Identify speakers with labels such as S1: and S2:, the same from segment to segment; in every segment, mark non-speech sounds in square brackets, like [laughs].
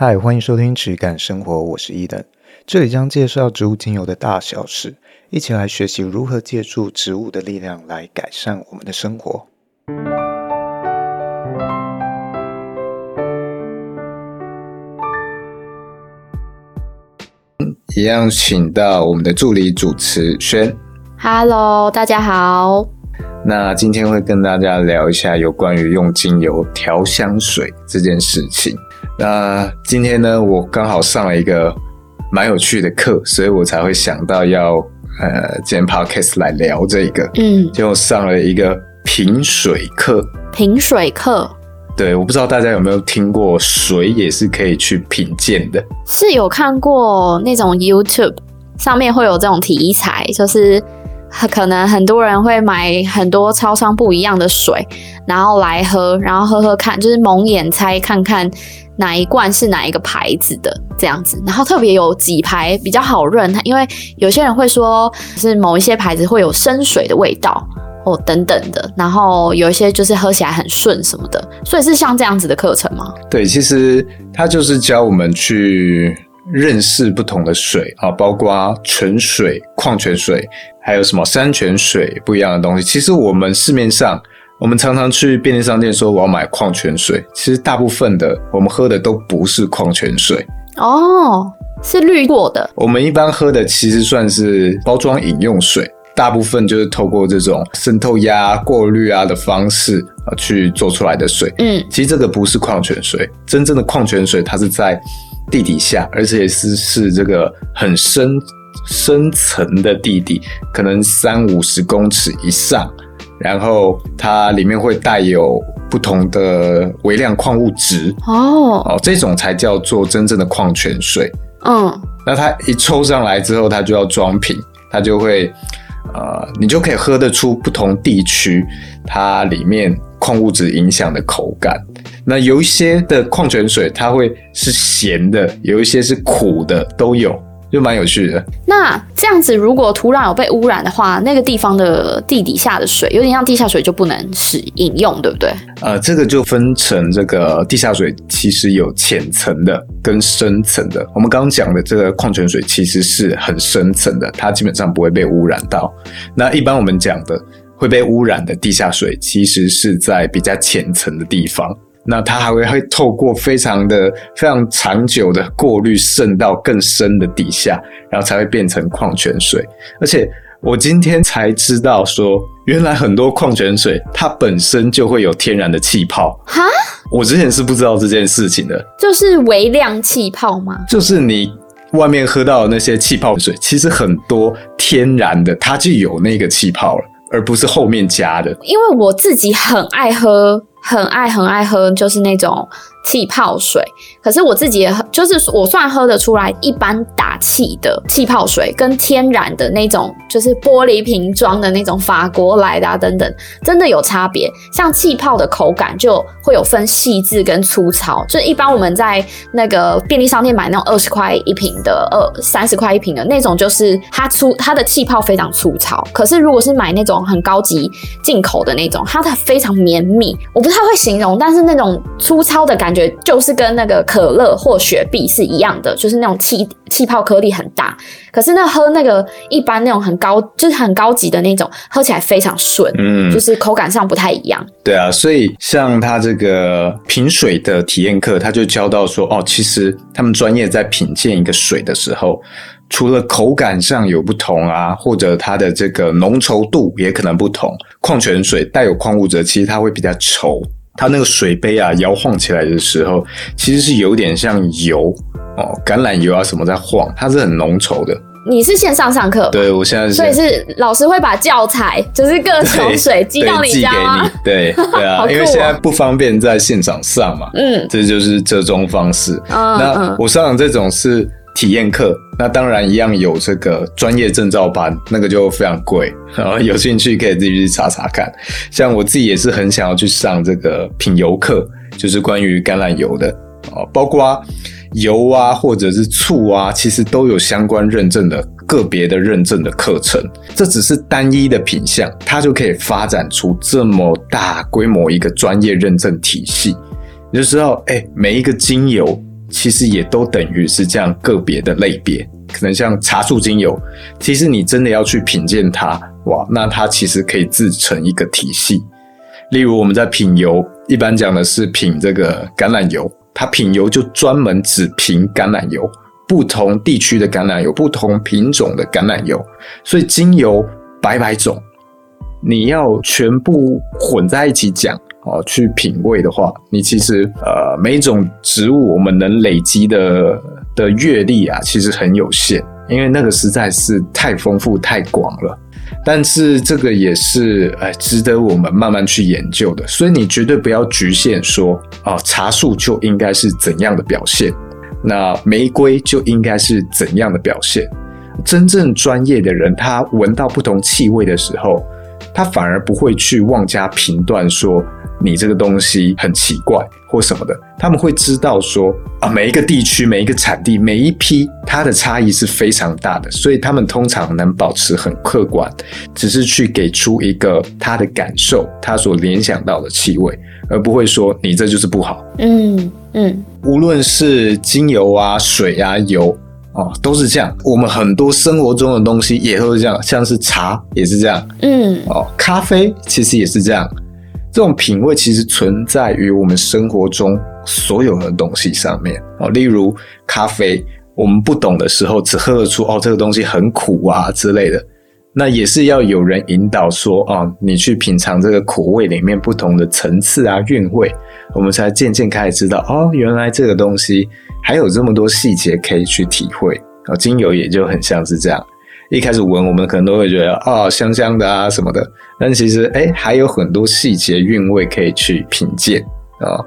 S1: 嗨，欢迎收听质感生活，我是伊登，这里将介绍植物精油的大小事，一起来学习如何借助植物的力量来改善我们的生活。一样，请到我们的助理主持轩。
S2: Hello，大家好。
S1: 那今天会跟大家聊一下有关于用精油调香水这件事情。那今天呢，我刚好上了一个蛮有趣的课，所以我才会想到要呃，今天 podcast 来聊这个。嗯，就上了一个品水课。
S2: 品水课。
S1: 对，我不知道大家有没有听过，水也是可以去品鉴的。
S2: 是有看过那种 YouTube 上面会有这种题材，就是可能很多人会买很多超商不一样的水，然后来喝，然后喝喝看，就是蒙眼猜看看哪一罐是哪一个牌子的这样子。然后特别有几排比较好认，因为有些人会说是某一些牌子会有生水的味道。哦，等等的，然后有一些就是喝起来很顺什么的，所以是像这样子的课程吗？
S1: 对，其实它就是教我们去认识不同的水啊，包括纯水、矿泉水，还有什么山泉水，不一样的东西。其实我们市面上，我们常常去便利商店说我要买矿泉水，其实大部分的我们喝的都不是矿泉水
S2: 哦，是滤过的。
S1: 我们一般喝的其实算是包装饮用水。大部分就是透过这种渗透压、过滤啊的方式啊去做出来的水。嗯，其实这个不是矿泉水，真正的矿泉水它是在地底下，而且是是这个很深深层的地底，可能三五十公尺以上，然后它里面会带有不同的微量矿物质。哦哦，这种才叫做真正的矿泉水。嗯，那它一抽上来之后，它就要装瓶，它就会。呃，你就可以喝得出不同地区它里面矿物质影响的口感。那有一些的矿泉水它会是咸的，有一些是苦的，都有。就蛮有趣的。
S2: 那这样子，如果土壤有被污染的话，那个地方的地底下的水，有点像地下水，就不能使饮用，对不对？
S1: 呃，这个就分成这个地下水，其实有浅层的跟深层的。我们刚刚讲的这个矿泉水，其实是很深层的，它基本上不会被污染到。那一般我们讲的会被污染的地下水，其实是在比较浅层的地方。那它还会会透过非常的非常长久的过滤渗到更深的底下，然后才会变成矿泉水。而且我今天才知道说，原来很多矿泉水它本身就会有天然的气泡。哈？我之前是不知道这件事情的。
S2: 就是微量气泡吗？
S1: 就是你外面喝到的那些气泡水，其实很多天然的它就有那个气泡了，而不是后面加的。
S2: 因为我自己很爱喝。很爱很爱喝，就是那种气泡水。可是我自己也喝，就是我算喝得出来，一般打气的气泡水跟天然的那种，就是玻璃瓶装的那种法国来的啊等等，真的有差别。像气泡的口感就会有分细致跟粗糙。就一般我们在那个便利商店买那种二十块一瓶的，二三十块一瓶的那种，就是它粗，它的气泡非常粗糙。可是如果是买那种很高级进口的那种，它的非常绵密。我不太。会形容，但是那种粗糙的感觉，就是跟那个可乐或雪碧是一样的，就是那种气气泡颗粒很大。可是那喝那个一般那种很高，就是很高级的那种，喝起来非常顺，嗯，就是口感上不太一样。
S1: 对啊，所以像他这个品水的体验课，他就教到说，哦，其实他们专业在品鉴一个水的时候。除了口感上有不同啊，或者它的这个浓稠度也可能不同。矿泉水带有矿物质，其实它会比较稠。它那个水杯啊摇晃起来的时候，其实是有点像油哦，橄榄油啊什么在晃，它是很浓稠的。
S2: 你是线上上课？
S1: 对，我现在是。
S2: 所以是老师会把教材，就是各种水寄到你家吗？
S1: 对，寄给你。对对 [laughs] 啊，因为现在不方便在现场上嘛。嗯，这就是折中方式。嗯，那我上的这种是。体验课，那当然一样有这个专业证照班，那个就非常贵。[laughs] 啊有兴趣可以自己去查查看。像我自己也是很想要去上这个品油课，就是关于橄榄油的啊，包括油啊或者是醋啊，其实都有相关认证的个别的认证的课程。这只是单一的品项，它就可以发展出这么大规模一个专业认证体系。你就知道，哎，每一个精油。其实也都等于是这样个别的类别。可能像茶树精油，其实你真的要去品鉴它，哇，那它其实可以自成一个体系。例如我们在品油，一般讲的是品这个橄榄油，它品油就专门只品橄榄油，不同地区的橄榄油，不同品种的橄榄油，所以精油百百种，你要全部混在一起讲哦，去品味的话，你其实呃每一种植物我们能累积的的阅历啊，其实很有限，因为那个实在是太丰富太广了。但是这个也是哎，值得我们慢慢去研究的。所以你绝对不要局限说啊，茶树就应该是怎样的表现，那玫瑰就应该是怎样的表现。真正专业的人，他闻到不同气味的时候，他反而不会去妄加评断说。你这个东西很奇怪或什么的，他们会知道说啊，每一个地区、每一个产地、每一批，它的差异是非常大的，所以他们通常能保持很客观，只是去给出一个他的感受，他所联想到的气味，而不会说你这就是不好。
S2: 嗯嗯，
S1: 无论是精油啊、水啊、油哦，都是这样。我们很多生活中的东西也都是这样，像是茶也是这样。
S2: 嗯，
S1: 哦，咖啡其实也是这样。这种品味其实存在于我们生活中所有的东西上面哦，例如咖啡，我们不懂的时候只喝得出哦，这个东西很苦啊之类的，那也是要有人引导说哦，你去品尝这个苦味里面不同的层次啊韵味，我们才渐渐开始知道哦，原来这个东西还有这么多细节可以去体会哦，精油也就很像是这样。一开始闻，我们可能都会觉得啊、哦，香香的啊什么的，但其实哎，还有很多细节韵味可以去品鉴啊、哦。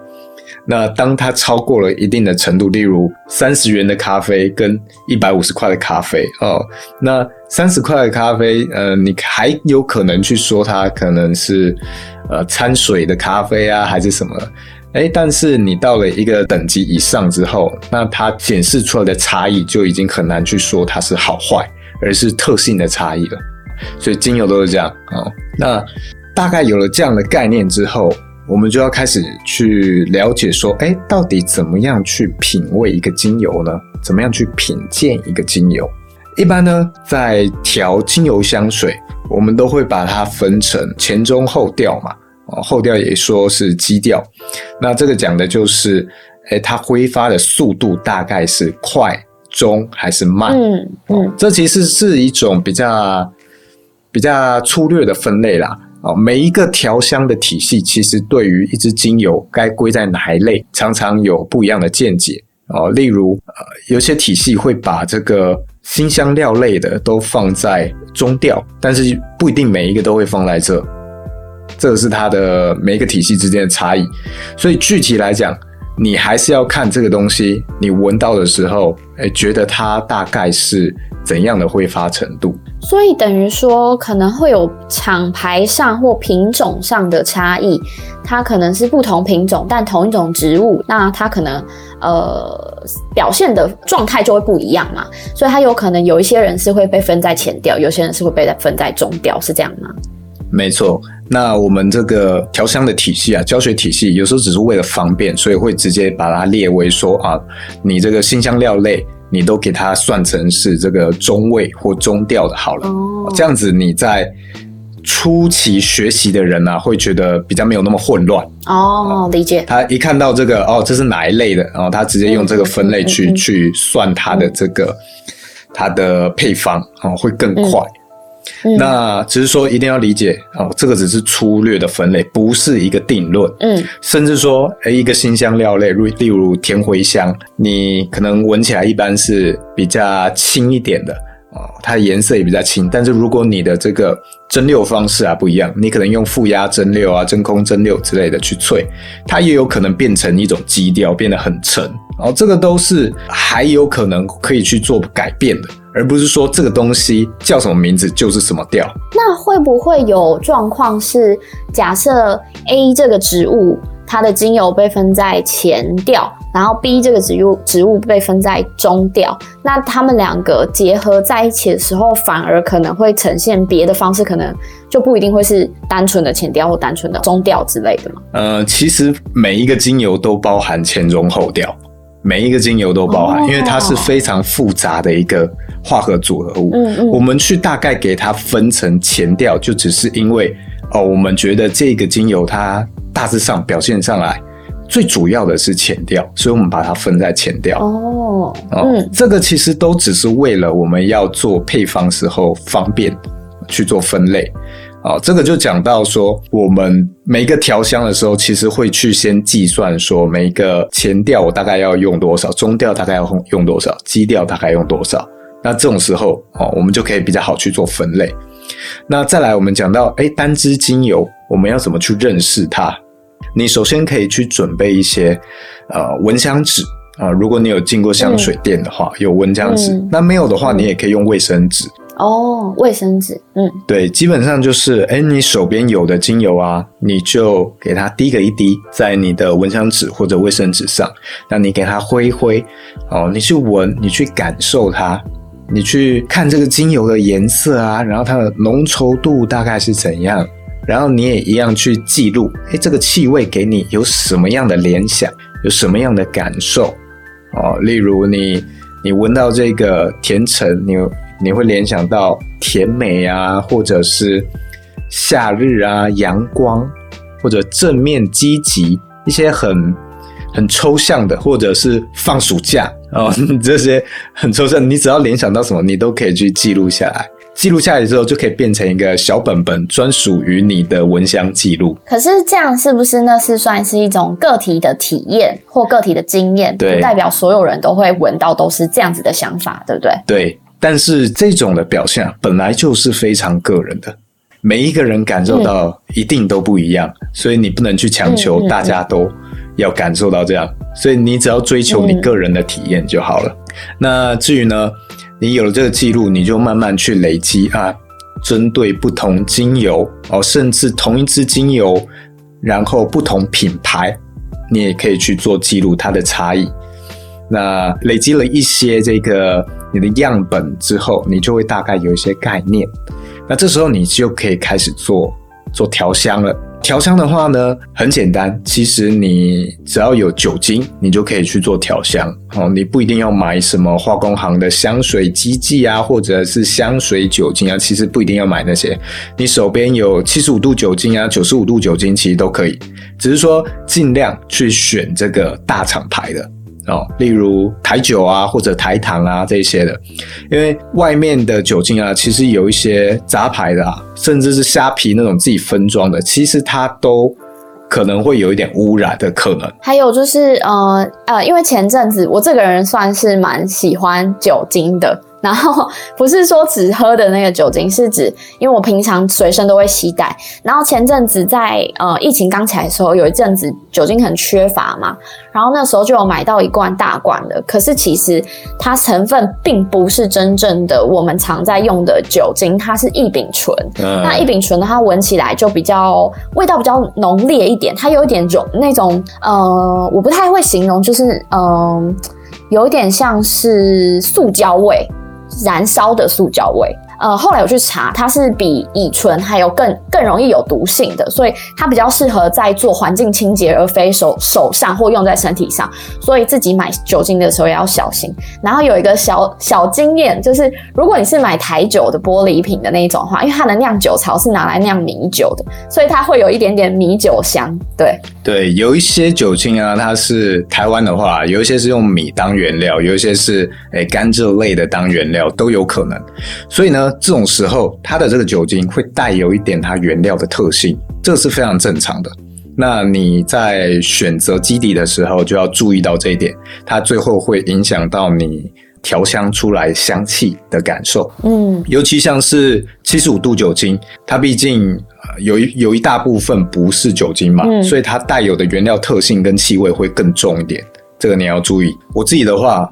S1: 那当它超过了一定的程度，例如三十元的咖啡跟一百五十块的咖啡哦，那三十块的咖啡，呃，你还有可能去说它可能是呃掺水的咖啡啊，还是什么？哎，但是你到了一个等级以上之后，那它显示出来的差异就已经很难去说它是好坏。而是特性的差异了，所以精油都是这样啊、那大概有了这样的概念之后，我们就要开始去了解说，哎，到底怎么样去品味一个精油呢？怎么样去品鉴一个精油？一般呢，在调精油香水，我们都会把它分成前中后调嘛。哦，后调也说是基调。那这个讲的就是，哎，它挥发的速度大概是快。中还是慢？
S2: 嗯嗯，
S1: 这其实是一种比较比较粗略的分类啦。哦，每一个调香的体系，其实对于一支精油该归在哪一类，常常有不一样的见解。哦，例如，呃，有些体系会把这个辛香料类的都放在中调，但是不一定每一个都会放在这。这个是它的每一个体系之间的差异。所以具体来讲。你还是要看这个东西，你闻到的时候，哎，觉得它大概是怎样的挥发程度？
S2: 所以等于说，可能会有厂牌上或品种上的差异，它可能是不同品种，但同一种植物，那它可能呃表现的状态就会不一样嘛。所以它有可能有一些人是会被分在前调，有些人是会被分在中调，是这样吗？
S1: 没错。那我们这个调香的体系啊，教学体系有时候只是为了方便，所以会直接把它列为说啊，你这个新香料类，你都给它算成是这个中味或中调的好了。哦，这样子你在初期学习的人呢，啊，会觉得比较没有那么混乱。
S2: 哦，理解。
S1: 他一看到这个哦，这是哪一类的，然后他直接用这个分类去，嗯，去算它的这个它的配方哦，会更快。嗯嗯、那只是说一定要理解哦，这个只是粗略的分类，不是一个定论。
S2: 嗯，
S1: 甚至说，诶，一个辛香料类，例如甜茴香，你可能闻起来一般是比较轻一点的哦，它的颜色也比较轻。但是如果你的这个蒸馏方式啊不一样，你可能用负压蒸馏啊、真空蒸馏之类的去萃，它也有可能变成一种基调，变得很沉。然后这个都是还有可能可以去做改变的。而不是说这个东西叫什么名字就是什么调。
S2: 那会不会有状况是，假设 A 这个植物它的精油被分在前调，然后 B 这个植物植物被分在中调，那它们两个结合在一起的时候，反而可能会呈现别的方式，可能就不一定会是单纯的前调或单纯的中调之类的嘛？
S1: 呃，其实每一个精油都包含前中后调。每一个精油都包含，哦、因为它是非常复杂的一个化合组合物。嗯嗯，我们去大概给它分成前调，就只是因为哦，我们觉得这个精油它大致上表现上来。最主要的是前调，所以我们把它分在前调。哦，嗯，这个其实都只是为了我们要做配方时候方便去做分类。哦，这个就讲到说，我们每一个调香的时候，其实会去先计算说，每一个前调我大概要用多少，中调大概要用多少，基调大概用多少。那这种时候，哦，我们就可以比较好去做分类。那再来，我们讲到，哎，单支精油，我们要怎么去认识它？你首先可以去准备一些，呃，蚊香纸啊。如果你有进过香水店的话，嗯、有蚊香纸。嗯、那没有的话，你也可以用卫生纸。
S2: 哦，卫生纸，嗯，
S1: 对，基本上就是，哎，你手边有的精油啊，你就给它滴个一滴在你的蚊香纸或者卫生纸上。那你给它挥一挥，哦，你去闻，你去感受它，你去看这个精油的颜色啊，然后它的浓稠度大概是怎样。然后你也一样去记录，哎，这个气味给你有什么样的联想，有什么样的感受？哦，例如你你闻到这个甜橙，你你会联想到甜美啊，或者是夏日啊，阳光，或者正面积极，一些很很抽象的，或者是放暑假哦，[laughs] 这些很抽象，你只要联想到什么，你都可以去记录下来。记录下来之后，就可以变成一个小本本，专属于你的蚊香记录。
S2: 可是这样是不是那是算是一种个体的体验或个体的经验？对，不代表所有人都会闻到都是这样子的想法，对不对？
S1: 对，但是这种的表现本来就是非常个人的，每一个人感受到一定都不一样，嗯、所以你不能去强求大家都要感受到这样，所以你只要追求你个人的体验就好了。嗯、那至于呢？你有了这个记录，你就慢慢去累积啊，针对不同精油哦，甚至同一支精油，然后不同品牌，你也可以去做记录它的差异。那累积了一些这个你的样本之后，你就会大概有一些概念。那这时候你就可以开始做做调香了。调香的话呢，很简单，其实你只要有酒精，你就可以去做调香。哦，你不一定要买什么化工行的香水机剂啊，或者是香水酒精啊，其实不一定要买那些。你手边有七十五度酒精啊，九十五度酒精，其实都可以，只是说尽量去选这个大厂牌的。哦，例如台酒啊，或者台糖啊这些的，因为外面的酒精啊，其实有一些杂牌的啊，甚至是虾皮那种自己分装的，其实它都可能会有一点污染的可能。
S2: 还有就是，呃呃，因为前阵子我这个人算是蛮喜欢酒精的。然后 [laughs] 不是说只喝的那个酒精，是指因为我平常随身都会携带。然后前阵子在呃疫情刚起来的时候，有一阵子酒精很缺乏嘛，然后那时候就有买到一罐大罐的。可是其实它成分并不是真正的我们常在用的酒精，它是异丙醇。嗯、那异丙醇的它闻起来就比较味道比较浓烈一点，它有一点种那种呃，我不太会形容，就是嗯、呃，有一点像是塑胶味。燃烧的塑胶味。呃，后来我去查，它是比乙醇还有更更容易有毒性的，所以它比较适合在做环境清洁，而非手手上或用在身体上。所以自己买酒精的时候也要小心。然后有一个小小经验，就是如果你是买台酒的玻璃瓶的那一种话，因为它的酿酒槽是拿来酿米酒的，所以它会有一点点米酒香。对
S1: 对，有一些酒精啊，它是台湾的话，有一些是用米当原料，有一些是诶甘蔗类的当原料都有可能。所以呢。这种时候，它的这个酒精会带有一点它原料的特性，这是非常正常的。那你在选择基底的时候，就要注意到这一点，它最后会影响到你调香出来香气的感受。嗯，尤其像是七十五度酒精，它毕竟有一有一大部分不是酒精嘛，嗯，所以它带有的原料特性跟气味会更重一点，这个你要注意。我自己的话。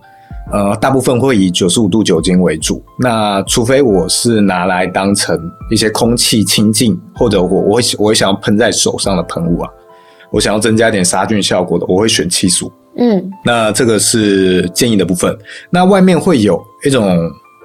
S1: 呃，大部分会以九十五度酒精为主。那除非我是拿来当成一些空气清净，或者我我会我会想要喷在手上的喷雾啊，我想要增加点杀菌效果的，我会选七十五。嗯，那这个是建议的部分。那外面会有一种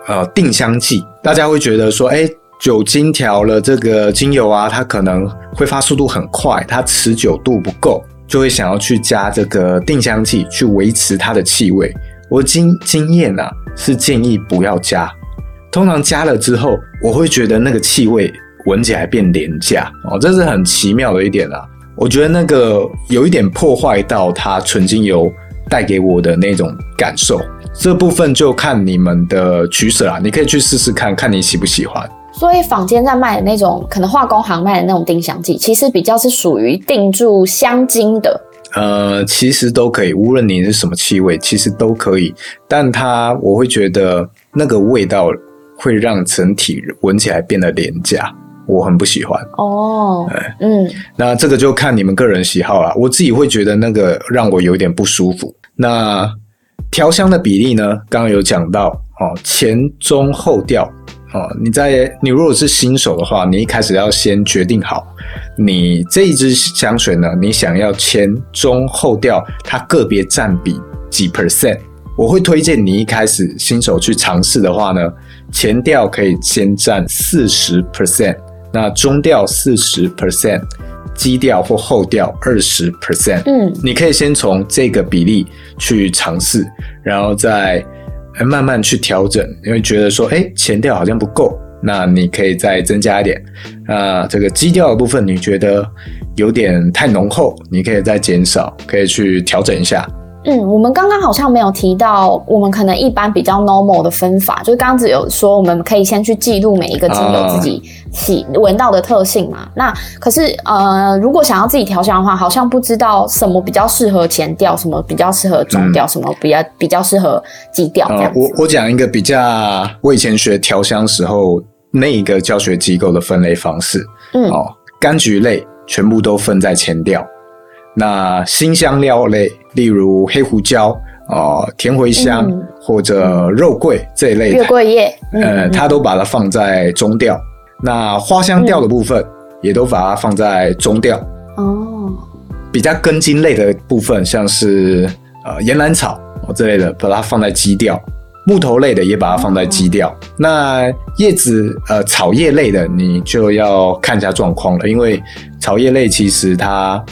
S1: 呃定香剂，大家会觉得说，哎，酒精调了这个精油啊，它可能挥发速度很快，它持久度不够。就会想要去加这个定香剂去维持它的气味。我经经验啊，是建议不要加。通常加了之后，我会觉得那个气味闻起来变廉价哦，这是很奇妙的一点啊。我觉得那个有一点破坏到它纯精油带给我的那种感受。这部分就看你们的取舍啦，你可以去试试看看你喜不喜欢。
S2: 所以坊间在卖的那种，可能化工行卖的那种定香剂，其实比较是属于定住香精的。
S1: 呃，其实都可以，无论你是什么气味，其实都可以。但它我会觉得那个味道会让整体闻起来变得廉价，我很不喜欢。
S2: 哦，嗯，
S1: 那这个就看你们个人喜好啦。我自己会觉得那个让我有点不舒服。那调香的比例呢？刚刚有讲到哦，前中后调。哦，你在你如果是新手的话，你一开始要先决定好，你这一支香水呢，你想要前中后调，它个别占比几 percent？我会推荐你一开始新手去尝试的话呢，前调可以先占四十 percent，那中调四十 percent，基调或后调二十 percent。嗯，你可以先从这个比例去尝试，然后再。慢慢去调整，因为觉得说，哎，前调好像不够，那你可以再增加一点。那，这个基调的部分你觉得有点太浓厚，你可以再减少，可以去调整一下。
S2: 嗯，我们刚刚好像没有提到，我们可能一般比较 normal 的分法，就是刚刚只有说我们可以先去记录每一个精油自己喜闻到的特性嘛。啊、那可是呃，如果想要自己调香的话，好像不知道什么比较适合前调，什么比较适合中调，嗯、什么比较比较适合基调这样、呃。我
S1: 我讲一个比较，我以前学调香时候那一个教学机构的分类方式。嗯，哦，柑橘类全部都分在前调。那辛香料类，例如黑胡椒、哦、呃、甜茴香、嗯、或者肉桂这一类的，
S2: 月桂叶，
S1: 嗯、呃，它都把它放在中调。那花香调的部分，也都把它放在中调。哦，比较根茎类的部分，像是呃岩兰草哦这类的，把它放在基调。木头类的也把它放在基调。哦、那叶子呃草叶类的，你就要看一下状况了，因为草叶类其实它。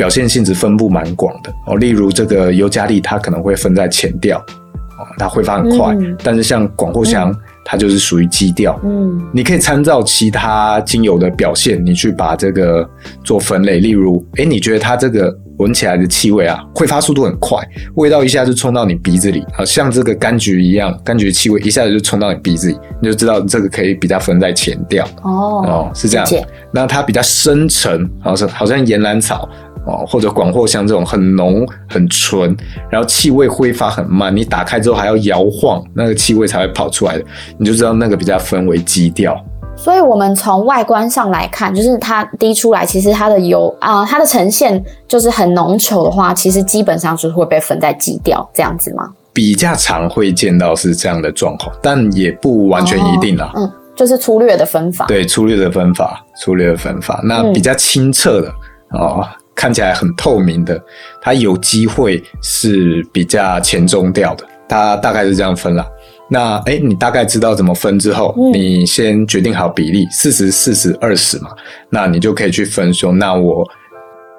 S1: 表现性质分布蛮广的哦，例如这个尤加利，它可能会分在前调，哦，它挥发很快。嗯、但是像广藿香，嗯、它就是属于基调。嗯，你可以参照其他精油的表现，你去把这个做分类。例如，哎，你觉得它这个闻起来的气味啊，挥发速度很快，味道一下就冲到你鼻子里，好像这个柑橘一样，柑橘的气味一下子就冲到你鼻子里，你就知道这个可以比较分在前调。哦，哦，是这样。解那它比较深沉，好像好像岩兰草。哦，或者广藿香这种很浓很纯，然后气味挥发很慢，你打开之后还要摇晃，那个气味才会跑出来的，你就知道那个比较分为基调。
S2: 所以，我们从外观上来看，就是它滴出来，其实它的油啊、呃，它的呈现就是很浓稠的话，其实基本上就是会被分在基调这样子吗？
S1: 比较常会见到是这样的状况，但也不完全一定啦。哦、嗯，
S2: 就是粗略的分法。
S1: 对，粗略的分法，粗略的分法。那比较清澈的、嗯、哦。看起来很透明的，它有机会是比较前中调的，它大概是这样分了。那哎、欸，你大概知道怎么分之后，嗯、你先决定好比例，四十、四十、二十嘛，那你就可以去分说，那我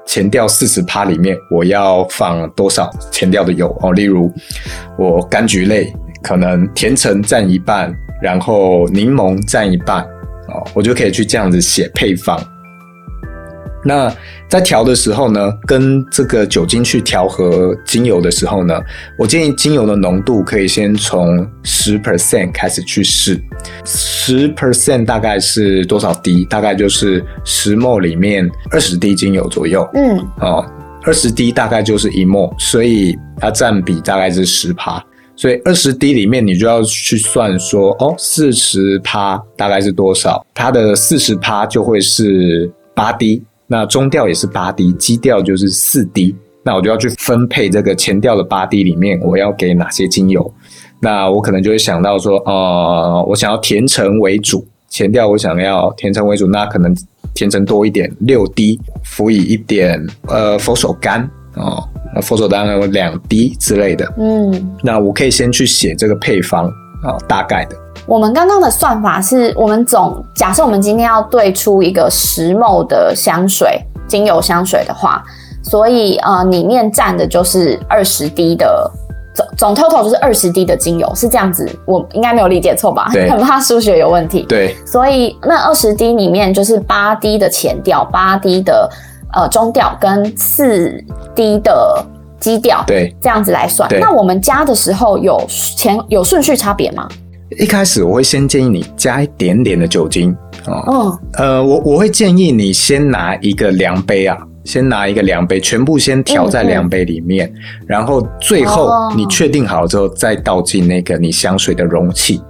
S1: 前调四十趴里面，我要放多少前调的油哦？例如我柑橘类可能甜橙占一半，然后柠檬占一半哦，我就可以去这样子写配方。那在调的时候呢，跟这个酒精去调和精油的时候呢，我建议精油的浓度可以先从十 percent 开始去试。十 percent 大概是多少滴？大概就是十 ml 里面二十滴精油左右。嗯，哦，二十滴大概就是一 ml，所以它占比大概是十趴。所以二十滴里面你就要去算说，哦，四十趴大概是多少？它的四十趴就会是八滴。那中调也是八滴，基调就是四滴，那我就要去分配这个前调的八滴里面，我要给哪些精油？那我可能就会想到说，呃，我想要甜橙为主，前调我想要甜橙为主，那可能甜橙多一点，六滴，辅以一点呃佛手柑哦，那佛手柑有两滴之类的，嗯，那我可以先去写这个配方啊，哦，大概的。
S2: 我们刚刚的算法是我们总假设我们今天要兑出一个十 ml 的香水精油香水的话，所以呃，里面占的就是二十滴的总总 total 就是二十滴的精油，是这样子，我应该没有理解错吧？
S1: 对，
S2: 很怕数学有问题。
S1: 对，
S2: 所以那二十滴里面就是八滴的前调，八滴的呃中调跟四滴的基调，
S1: 对，
S2: 这样子来算。那我们加的时候有前有顺序差别吗？
S1: 一开始我会先建议你加一点点的酒精哦，哦呃，我我会建议你先拿一个量杯啊，先拿一个量杯，全部先调在量杯里面，嗯嗯，然后最后你确定好之后再倒进那个你香水的容器。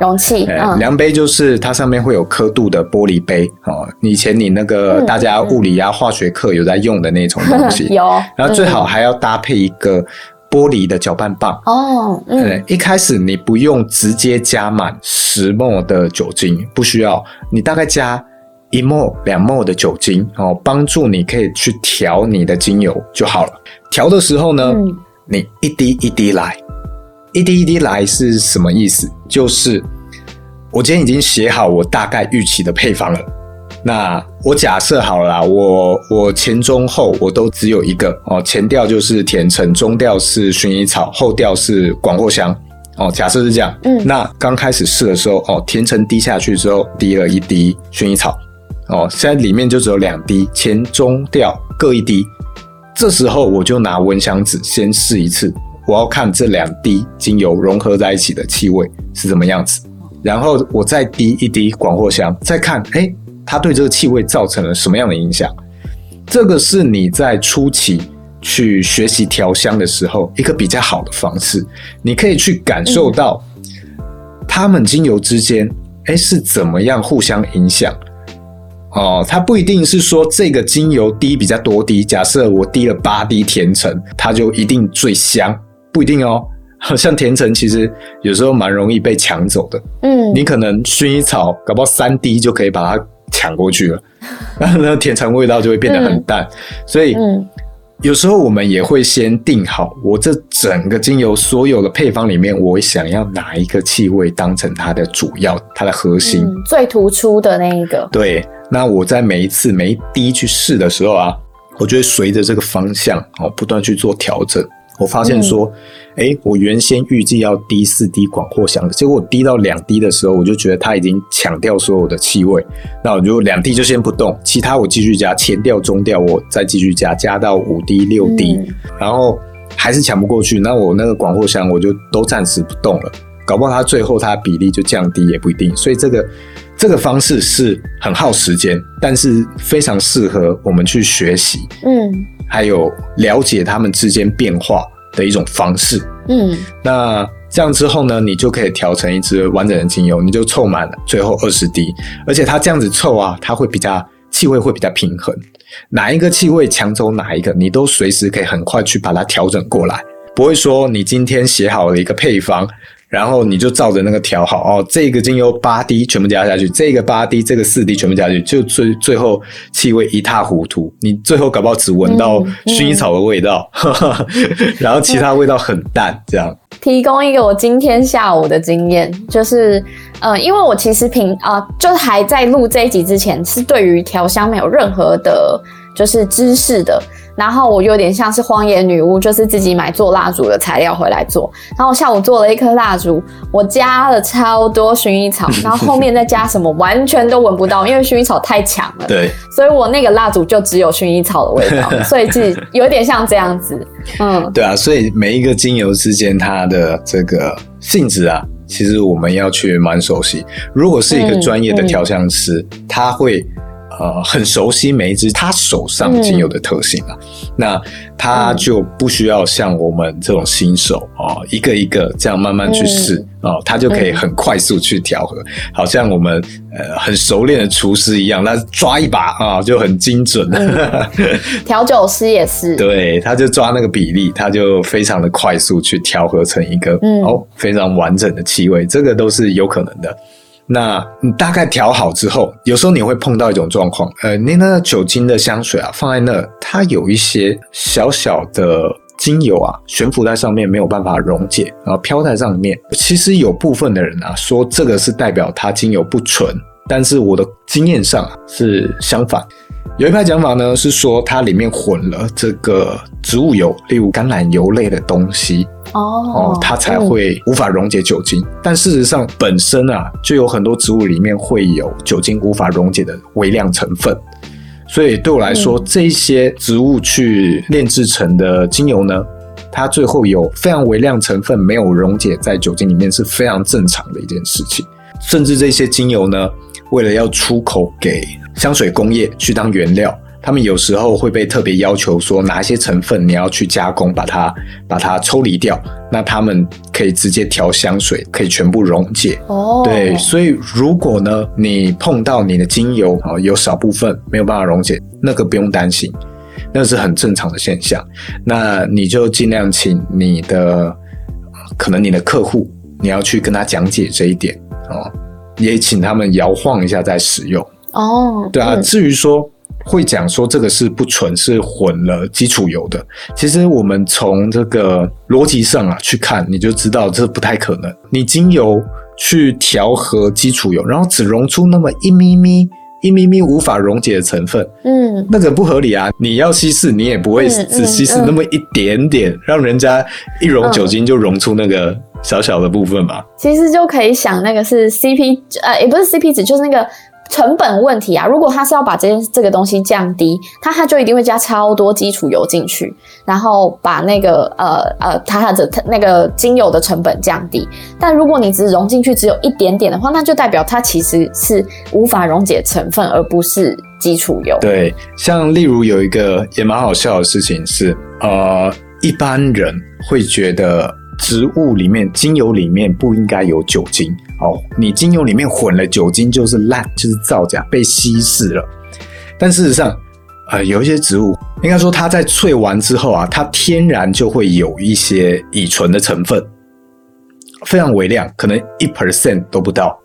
S2: 容器，嗯，
S1: 量杯就是它上面会有刻度的玻璃杯哦。以前你那个大家物理啊、化学课有在用的那种东西，[laughs]
S2: 有。
S1: 然后最好还要搭配一个。玻璃的搅拌棒
S2: 哦，嗯，
S1: 一开始你不用直接加满十 ml 的酒精，不需要，你大概加一 ml 两 ml 的酒精哦，帮助你可以去调你的精油就好了。调的时候呢，嗯，你一滴一滴来，一滴一滴来是什么意思？就是我今天已经写好我大概预期的配方了。那我假设好了啦，我我前中后我都只有一个哦，前调就是甜橙，中调是薰衣草，后调是广藿香哦。假设是这样，嗯，那刚开始试的时候哦，甜橙滴下去之后滴了一滴薰衣草哦，现在里面就只有两滴，前中调各一滴。这时候我就拿蚊香纸先试一次，我要看这两滴精油融合在一起的气味是怎么样子，然后我再滴一滴广藿香，再看哎。欸它对这个气味造成了什么样的影响？这个是你在初期去学习调香的时候一个比较好的方式。你可以去感受到它们精油之间，哎，是怎么样互相影响。哦，它不一定是说这个精油滴比较多滴。假设我滴了八滴甜橙，它就一定最香，不一定哦。[laughs] 好像甜橙其实有时候蛮容易被抢走的。嗯，你可能薰衣草搞不好三滴就可以把它。抢过去了，然后呢，甜橙味道就会变得很淡。嗯、所以，嗯、有时候我们也会先定好，我这整个精油所有的配方里面，我想要哪一个气味当成它的主要、它的核心、嗯、
S2: 最突出的那一个。
S1: 对，那我在每一次每一滴去试的时候啊，我就会随着这个方向哦，不断去做调整。我发现说，哎、嗯欸，我原先预计要滴四滴广藿香，结果我滴到两滴的时候，我就觉得它已经抢掉所有的气味。那我就两滴就先不动，其他我继续加，前调、中调我再继续加，加到五滴、六滴，嗯、然后还是抢不过去。那我那个广藿香我就都暂时不动了，搞不好它最后它的比例就降低也不一定。所以这个这个方式是很耗时间，但是非常适合我们去学习。嗯。还有了解它们之间变化的一种方式，嗯，那这样之后呢，你就可以调成一支完整的精油，你就凑满了最后二十滴，而且它这样子凑啊，它会比较气味会比较平衡，哪一个气味抢走哪一个，你都随时可以很快去把它调整过来，不会说你今天写好了一个配方。然后你就照着那个调好哦，这个精油八滴全部加下去，这个八滴，这个四滴全部加下去，就最最后气味一塌糊涂，你最后搞不好只闻到薰衣草的味道，嗯嗯、然后其他味道很淡，这样。
S2: 提供一个我今天下午的经验，就是呃，因为我其实平啊、呃，就还在录这一集之前，是对于调香没有任何的，就是知识的。然后我有点像是荒野女巫，就是自己买做蜡烛的材料回来做。然后下午做了一颗蜡烛，我加了超多薰衣草，然后后面再加什么完全都闻不到，因为薰衣草太强了。
S1: 对，
S2: 所以我那个蜡烛就只有薰衣草的味道，[laughs] 所以是有点像这样子。嗯，
S1: 对啊，所以每一个精油之间它的这个性质啊，其实我们要去蛮熟悉。如果是一个专业的调香师，嗯嗯、他会。呃，很熟悉每一只他手上仅有的特性啊，嗯、那他就不需要像我们这种新手啊、哦，一个一个这样慢慢去试哦，他就可以很快速去调和，嗯、好像我们呃很熟练的厨师一样，那抓一把啊、哦、就很精准。
S2: 调、嗯、[laughs] 酒师也是，
S1: 对，他就抓那个比例，他就非常的快速去调和成一个、嗯、哦非常完整的气味，这个都是有可能的。那你大概调好之后，有时候你会碰到一种状况，呃，你那酒精的香水啊，放在那，它有一些小小的精油啊，悬浮在上面没有办法溶解，然后飘在上面。其实有部分的人啊，说这个是代表它精油不纯，但是我的经验上是相反。有一派讲法呢，是说它里面混了这个植物油，例如橄榄油类的东西哦，哦，它才会无法溶解酒精。嗯、但事实上，本身啊就有很多植物里面会有酒精无法溶解的微量成分。所以对我来说，嗯、这些植物去炼制成的精油呢，它最后有非常微量成分没有溶解在酒精里面，是非常正常的一件事情。甚至这些精油呢，为了要出口给香水工业去当原料，他们有时候会被特别要求说，哪些成分你要去加工，把它把它抽离掉，那他们可以直接调香水，可以全部溶解。哦，对，所以如果呢，你碰到你的精油啊，有少部分没有办法溶解，那个不用担心，那是很正常的现象。那你就尽量请你的可能你的客户，你要去跟他讲解这一点哦。也请他们摇晃一下再使用哦。对啊，嗯、至于说会讲说这个是不纯，是混了基础油的，其实我们从这个逻辑上啊去看，你就知道这不太可能。你精油去调和基础油，然后只溶出那么一咪咪、一咪咪无法溶解的成分，嗯，那个不合理啊。你要稀释，你也不会只稀释那么一点点，嗯嗯嗯、让人家一溶酒精就溶出那个。小小的部分吧，
S2: 其实就可以想那个是 CP，呃，也不是 CP 值，就是那个成本问题啊。如果他是要把这件这个东西降低，他他就一定会加超多基础油进去，然后把那个呃呃，它的那个精油的成本降低。但如果你只溶进去只有一点点的话，那就代表它其实是无法溶解成分，而不是基础油。
S1: 对，像例如有一个也蛮好笑的事情是，呃，一般人会觉得。植物里面精油里面不应该有酒精哦，你精油里面混了酒精就是烂，就是造假，被稀释了。但事实上，呃，有一些植物，应该说它在萃完之后啊，它天然就会有一些乙醇的成分，非常微量，可能一 percent 都不到。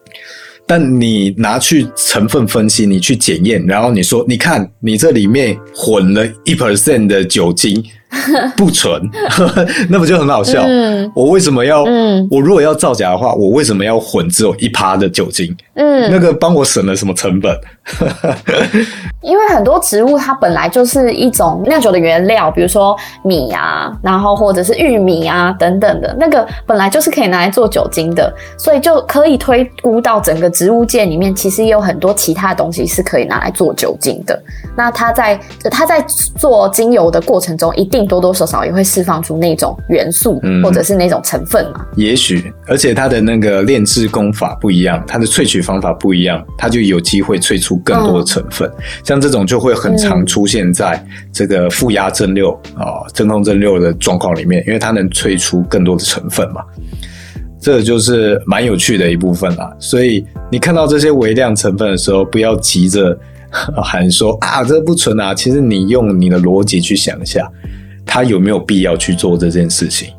S1: 但你拿去成分分析，你去检验，然后你说，你看你这里面混了一 percent 的酒精。[laughs] 不纯，[laughs] 那不就很好笑？嗯、我为什么要？嗯、我如果要造假的话，我为什么要混只有一趴的酒精？嗯，那个帮我省了什么成本？[laughs]
S2: 因为很多植物它本来就是一种酿酒的原料，比如说米啊，然后或者是玉米啊等等的，那个本来就是可以拿来做酒精的，所以就可以推估到整个植物界里面，其实也有很多其他的东西是可以拿来做酒精的。那它在它在做精油的过程中，一定多多少少也会释放出那种元素，或者是那种成分嘛。
S1: 嗯、也许，而且它的那个炼制功法不一样，它的萃取方法不一样，它就有机会萃出更多的成分。嗯、像这种就会很常出现在这个负压蒸馏啊、嗯、真空蒸馏的状况里面，因为它能萃出更多的成分嘛。这就是蛮有趣的一部分啦。所以你看到这些微量成分的时候，不要急着。[laughs] 喊说啊，这不纯啊！其实你用你的逻辑去想一下，他有没有必要去做这件事情？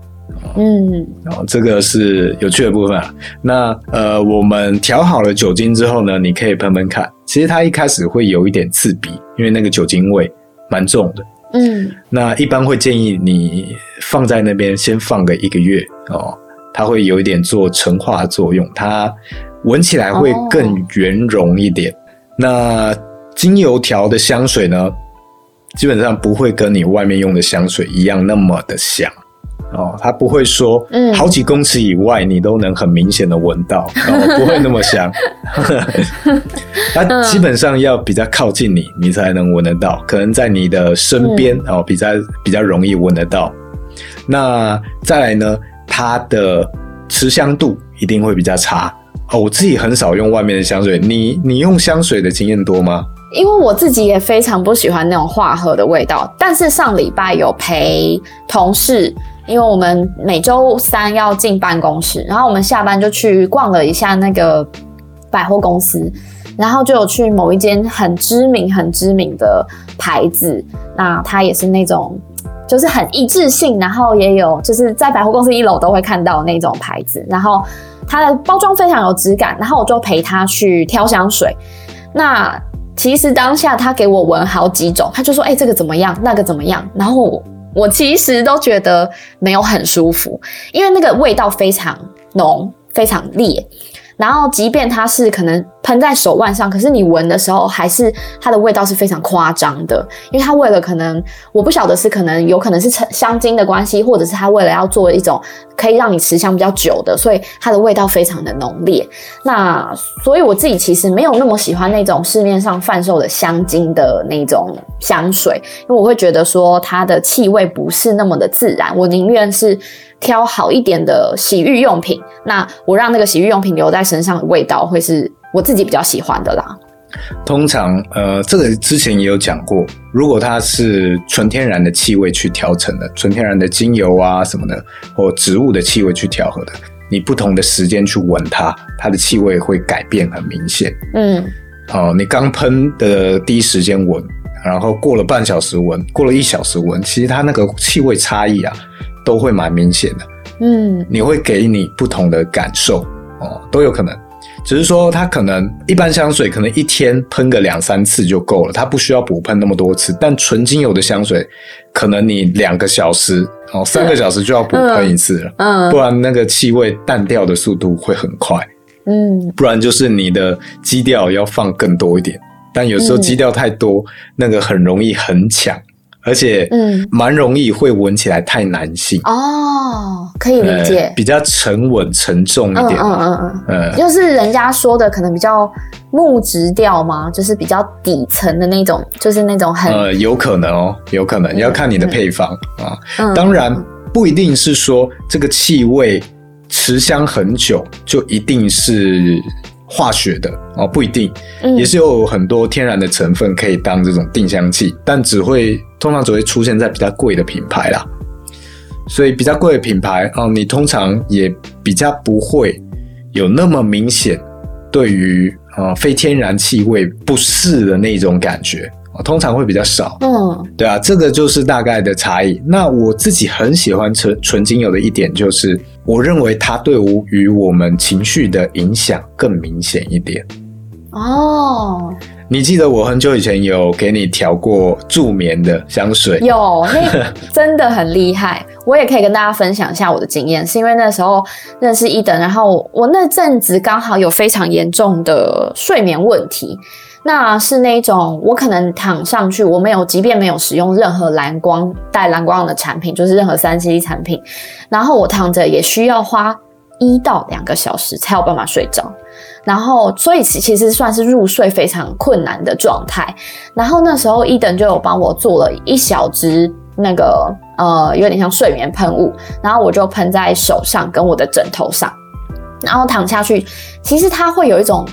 S1: 嗯，这个是有趣的部分啊。那呃，我们调好了酒精之后呢，你可以喷喷看。其实它一开始会有一点刺鼻，因为那个酒精味蛮重的。嗯，那一般会建议你放在那边先放个一个月哦，它会有一点做陈化作用，它闻起来会更圆融一点。哦、那精油调的香水呢，基本上不会跟你外面用的香水一样那么的香哦，它不会说，嗯，好几公尺以外你都能很明显的闻到，哦，不会那么香。[laughs] 它基本上要比较靠近你，你才能闻得到，可能在你的身边哦，比较比较容易闻得到。那再来呢，它的持香度一定会比较差哦。我自己很少用外面的香水，你你用香水的经验多吗？
S2: 因为我自己也非常不喜欢那种化合的味道，但是上礼拜有陪同事，因为我们每周三要进办公室，然后我们下班就去逛了一下那个百货公司，然后就有去某一间很知名、很知名的牌子，那它也是那种就是很一致性，然后也有就是在百货公司一楼都会看到那种牌子，然后它的包装非常有质感，然后我就陪他去挑香水，那。其实当下他给我闻好几种，他就说：“哎、这个怎么样？那个怎么样？”然后我，我其实都觉得没有很舒服，因为那个味道非常浓、非常烈。然后，即便它是可能喷在手腕上，可是你闻的时候还是它的味道是非常夸张的，因为它为了可能我不晓得是可能有可能是香精的关系，或者是它为了要做一种可以让你持香比较久的，所以它的味道非常的浓烈。那所以我自己其实没有那么喜欢那种市面上贩售的香精的那种香水，因为我会觉得说它的气味不是那么的自然，我宁愿是。挑好一点的洗浴用品，那我让那个洗浴用品留在身上的味道会是我自己比较喜欢的啦。
S1: 通常，呃，这个之前也有讲过，如果它是纯天然的气味去调成的，纯天然的精油啊什么的，或植物的气味去调和的，你不同的时间去闻它，它的气味会改变很明显。嗯，哦，你刚喷的第一时间闻，然后过了半小时闻，过了一小时闻，其实它那个气味差异啊。都会蛮明显的，嗯，你会给你不同的感受哦，都有可能。只是说，它可能一般香水可能一天喷个两三次就够了，它不需要补喷那么多次。但纯精油的香水，可能你两个小时哦，三个小时就要补喷一次了，嗯，不然那个气味淡掉的速度会很快，嗯，不然就是你的基调要放更多一点，但有时候基调太多，那个很容易很抢。而且，嗯，蛮容易会闻起来太男性。
S2: 哦，可以理解，
S1: 比较沉稳沉重一点，嗯嗯嗯
S2: 嗯，就是人家说的可能比较木质调吗？就是比较底层的那种，就是那种很
S1: 呃，有可能哦，有可能要看你的配方啊。当然不一定是说这个气味持香很久就一定是。化学的哦，不一定，也是有很多天然的成分可以当这种定香剂，但只会通常只会出现在比较贵的品牌啦。所以比较贵的品牌哦，你通常也比较不会有那么明显对于啊非天然气味不适的那种感觉。通常会比较少，嗯，对啊，这个就是大概的差异。那我自己很喜欢纯纯精油的一点就是，我认为它对于我们情绪的影响更明显一点。哦，你记得我很久以前有给你调过助眠的香水？
S2: 有，那真的很厉害。我也可以跟大家分享一下我的经验，是因为那时候认识一等，然后我那阵子刚好有非常严重的睡眠问题。那是那种我可能躺上去，我没有，即便没有使用任何蓝光带蓝光的产品，就是任何三 C 产品，然后我躺着也需要花一到两个小时才有办法睡着，然后所以其其实算是入睡非常困难的状态。然后那时候伊登就有帮我做了一小支那个呃有点像睡眠喷雾，然后我就喷在手上跟我的枕头上，然后躺下去，其实它会有一种。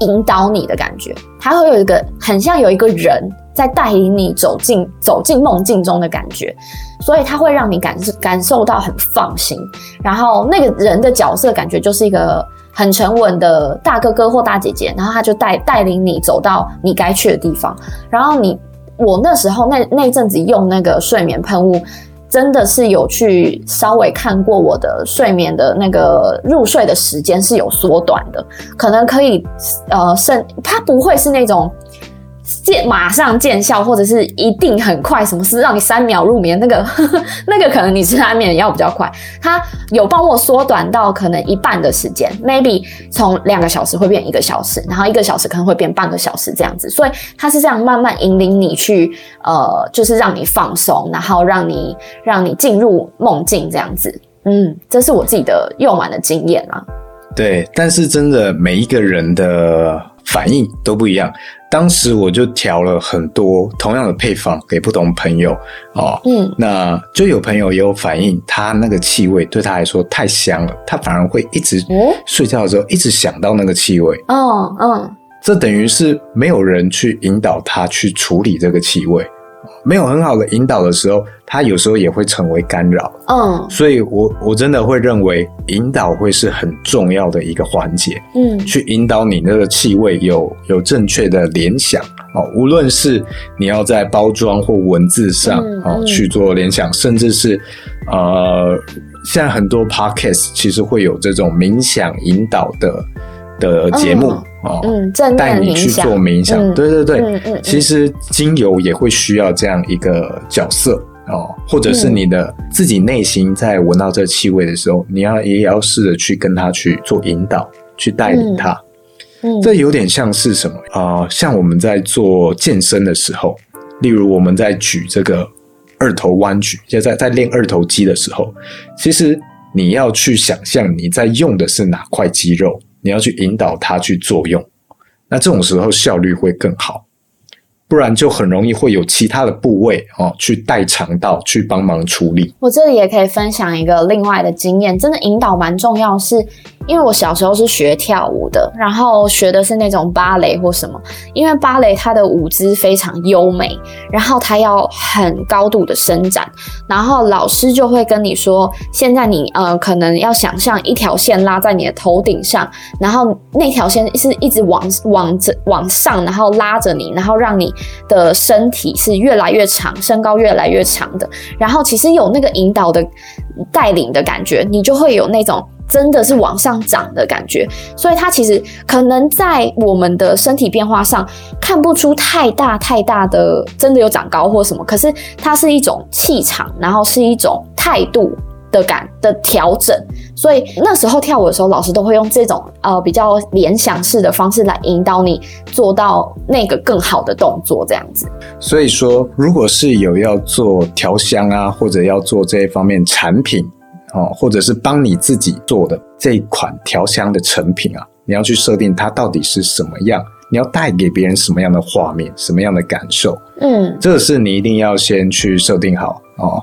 S2: 引导你的感觉，它会有一个很像有一个人在带领你走进走进梦境中的感觉，所以它会让你感感受到很放心。然后那个人的角色感觉就是一个很沉稳的大哥哥或大姐姐，然后他就带带领你走到你该去的地方。然后你我那时候那那阵子用那个睡眠喷雾。真的是有去稍微看过我的睡眠的那个入睡的时间是有缩短的，可能可以呃，甚它不会是那种。见马上见效，或者是一定很快，什么事让你三秒入眠？那个呵呵 [laughs] 那个可能你吃安眠药比较快，它有帮我缩短到可能一半的时间，maybe 从两个小时会变一个小时，然后一个小时可能会变半个小时这样子，所以它是这样慢慢引领你去，呃，就是让你放松，然后让你让你进入梦境这样子。嗯，这是我自己的用完的经验啊。
S1: 对，但是真的每一个人的反应都不一样。当时我就调了很多同样的配方给不同朋友哦，嗯，那就有朋友也有反映，他那个气味对他来说太香了，他反而会一直睡觉的时候一直想到那个气味，哦，嗯，这等于是没有人去引导他去处理这个气味。没有很好的引导的时候，它有时候也会成为干扰。嗯，所以我我真的会认为引导会是很重要的一个环节。嗯，去引导你那个气味有有正确的联想哦，无论是你要在包装或文字上哦去做联想，甚至是呃，现在很多 podcast 其实会有这种冥想引导的的节目。哦，嗯，带你去做冥想，嗯、对对对，嗯嗯、其实精油也会需要这样一个角色哦，或者是你的自己内心在闻到这个气味的时候，嗯、你要也要试着去跟他去做引导，去带领他。嗯，这有点像是什么啊、呃？像我们在做健身的时候，例如我们在举这个二头弯举，就在在练二头肌的时候，其实你要去想象你在用的是哪块肌肉，你要去引导它去作用，那这种时候效率会更好。不然就很容易会有其他的部位哦，去代偿到去帮忙处理。
S2: 我这里也可以分享一个另外的经验，真的引导蛮重要是，是因为我小时候是学跳舞的，然后学的是那种芭蕾或什么，因为芭蕾它的舞姿非常优美，然后它要很高度的伸展，然后老师就会跟你说，现在你呃可能要想象一条线拉在你的头顶上，然后那条线是一直往往着往上，然后拉着你，然后让你。的身体是越来越长，身高越来越长的，然后其实有那个引导的带领的感觉，你就会有那种真的是往上涨的感觉。所以它其实可能在我们的身体变化上看不出太大太大的真的有长高或什么，可是它是一种气场，然后是一种态度。的感的调整，所以那时候跳舞的时候，老师都会用这种呃比较联想式的方式来引导你做到那个更好的动作，这样子。
S1: 所以说，如果是有要做调香啊，或者要做这一方面产品哦，或者是帮你自己做的这一款调香的成品啊，你要去设定它到底是什么样，你要带给别人什么样的画面，什么样的感受，嗯，这个是你一定要先去设定好哦，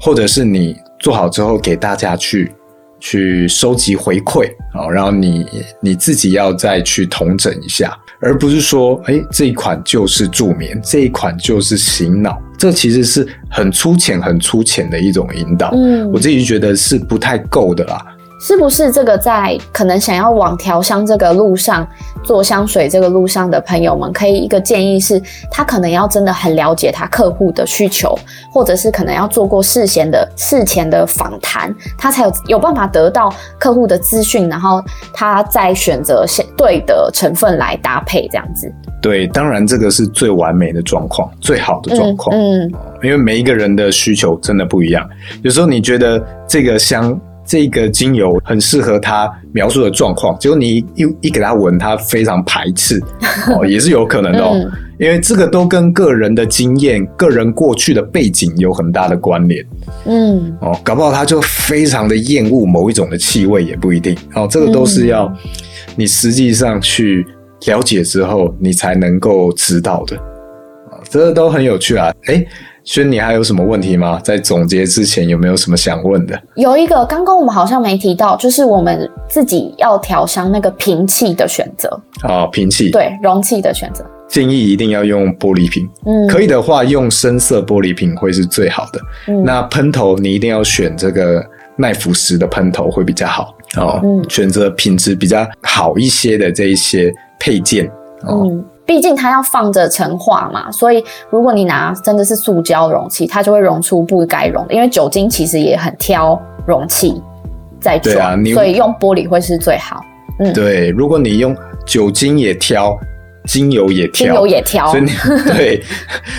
S1: 或者是你。做好之后，给大家去去收集回馈啊，然后你你自己要再去统整一下，而不是说，哎，这一款就是助眠，这一款就是醒脑，这其实是很粗浅、很粗浅的一种引导。嗯，我自己觉得是不太够的啦。
S2: 是不是这个在可能想要往调香这个路上做香水这个路上的朋友们，可以一个建议是，他可能要真的很了解他客户的需求，或者是可能要做过事先的事前的访谈，他才有有办法得到客户的资讯，然后他再选择相对的成分来搭配这样子。
S1: 对，当然这个是最完美的状况，最好的状况。嗯，嗯，因为每一个人的需求真的不一样，有时候你觉得这个香。这个精油很适合他描述的状况，结果你一一给他闻，他非常排斥，[laughs] 哦，也是有可能的哦，嗯，因为这个都跟个人的经验、个人过去的背景有很大的关联，嗯，哦，搞不好他就非常的厌恶某一种的气味，也不一定，哦，这个都是要你实际上去了解之后，你才能够知道的，啊，这个都很有趣啊，诶轩，你还有什么问题吗？在总结之前，有没有什么想问的？
S2: 有一个，刚刚我们好像没提到，就是我们自己要调香那个瓶器的选择。
S1: 哦，瓶器。
S2: 对，容器的选择。
S1: 建议一定要用玻璃瓶。嗯，可以的话，用深色玻璃瓶会是最好的。嗯，那喷头你一定要选这个耐腐蚀的喷头会比较好哦。嗯，选择品质比较好一些的这一些配件。哦。嗯
S2: 毕竟它要放着陈化嘛，所以如果你拿真的是塑胶容器，它就会溶出不该溶的。因为酒精其实也很挑容器在装，啊，所以用玻璃会是最好。嗯，
S1: 对，如果你用酒精也挑，精油也挑，
S2: 精油也挑，
S1: 所以你 [laughs] 对，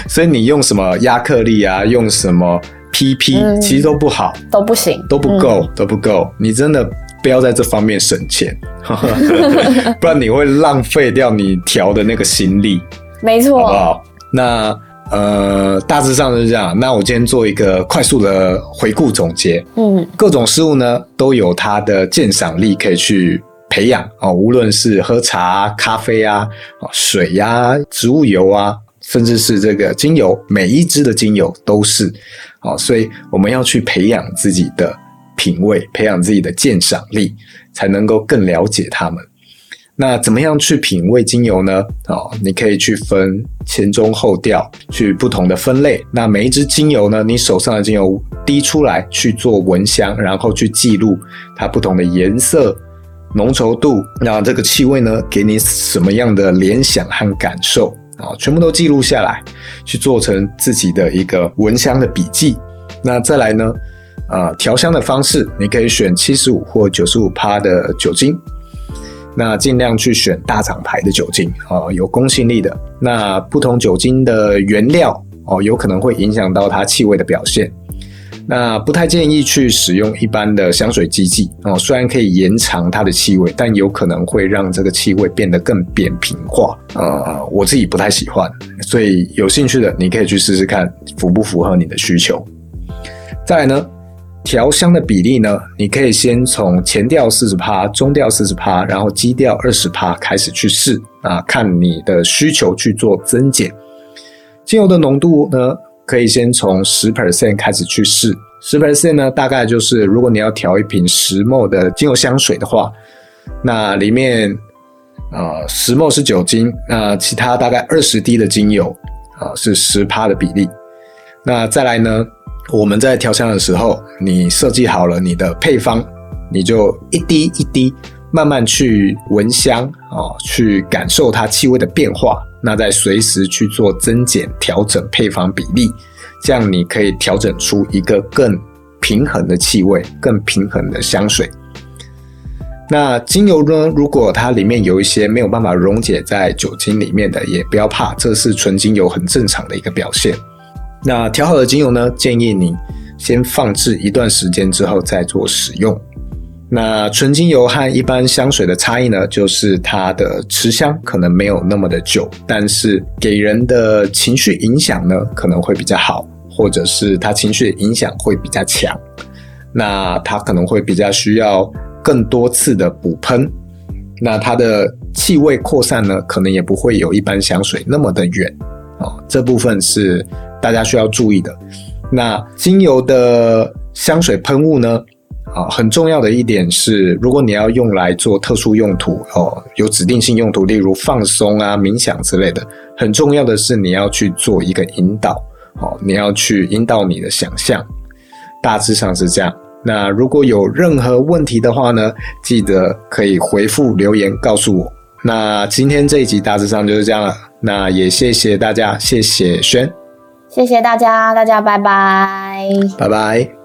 S1: 所以你用什么亚克力啊，用什么 PP，嗯，其实都不好，
S2: 都不行，
S1: 都不够，嗯，都不够。你真的。不要在这方面省钱，[laughs] 不然你会浪费掉你调的那个心力。
S2: 没错，
S1: 好不好？那呃，大致上是这样。那我今天做一个快速的回顾总结。嗯，各种事物呢都有它的鉴赏力可以去培养哦，无论是喝茶、咖啡啊、水呀、植物油啊，甚至是这个精油，每一支的精油都是哦，所以我们要去培养自己的。品味，培养自己的鉴赏力，才能够更了解他们。那怎么样去品味精油呢？哦，你可以去分前中后调，去不同的分类。那每一支精油呢，你手上的精油滴出来去做闻香，然后去记录它不同的颜色、浓稠度，那这个气味呢，给你什么样的联想和感受啊？全部都记录下来，去做成自己的一个闻香的笔记。那再来呢？啊，调香的方式，你可以选七十五或九十五趴的酒精，那尽量去选大厂牌的酒精啊，有公信力的。那不同酒精的原料哦，有可能会影响到它气味的表现。那不太建议去使用一般的香水基剂哦，虽然可以延长它的气味，但有可能会让这个气味变得更扁平化。呃，我自己不太喜欢，所以有兴趣的你可以去试试看，符不符合你的需求。再来呢，调香的比例呢，你可以先从前调四十趴、中调四十趴，然后基调二十趴开始去试啊，看你的需求去做增减。精油的浓度呢，可以先从十 percent 开始去试，十 percent 呢，大概就是如果你要调一瓶十 ml 的精油香水的话，那里面呃十 ml 是酒精，那其他大概二十滴的精油啊、呃、是十趴的比例。那再来呢，我们在调香的时候，你设计好了你的配方，你就一滴一滴慢慢去闻香啊、去感受它气味的变化。那再随时去做增减调整配方比例，这样你可以调整出一个更平衡的气味，更平衡的香水。那精油呢？如果它里面有一些没有办法溶解在酒精里面的，也不要怕，这是纯精油很正常的一个表现。那调好的精油呢，建议你先放置一段时间之后再做使用。那纯精油和一般香水的差异呢，就是它的持香可能没有那么的久，但是给人的情绪影响呢，可能会比较好，或者是它情绪影响会比较强。那它可能会比较需要更多次的补喷。那它的气味扩散呢，可能也不会有一般香水那么的远哦。这部分是大家需要注意的。那精油的香水喷雾呢？啊，很重要的一点是，如果你要用来做特殊用途哦，有指定性用途，例如放松啊、冥想之类的，很重要的是你要去做一个引导哦，你要去引导你的想象，大致上是这样。那如果有任何问题的话呢，记得可以回复留言告诉我。那今天这一集大致上就是这样了，那也谢谢大家，谢谢轩，
S2: 谢谢大家，大家拜拜，
S1: 拜拜。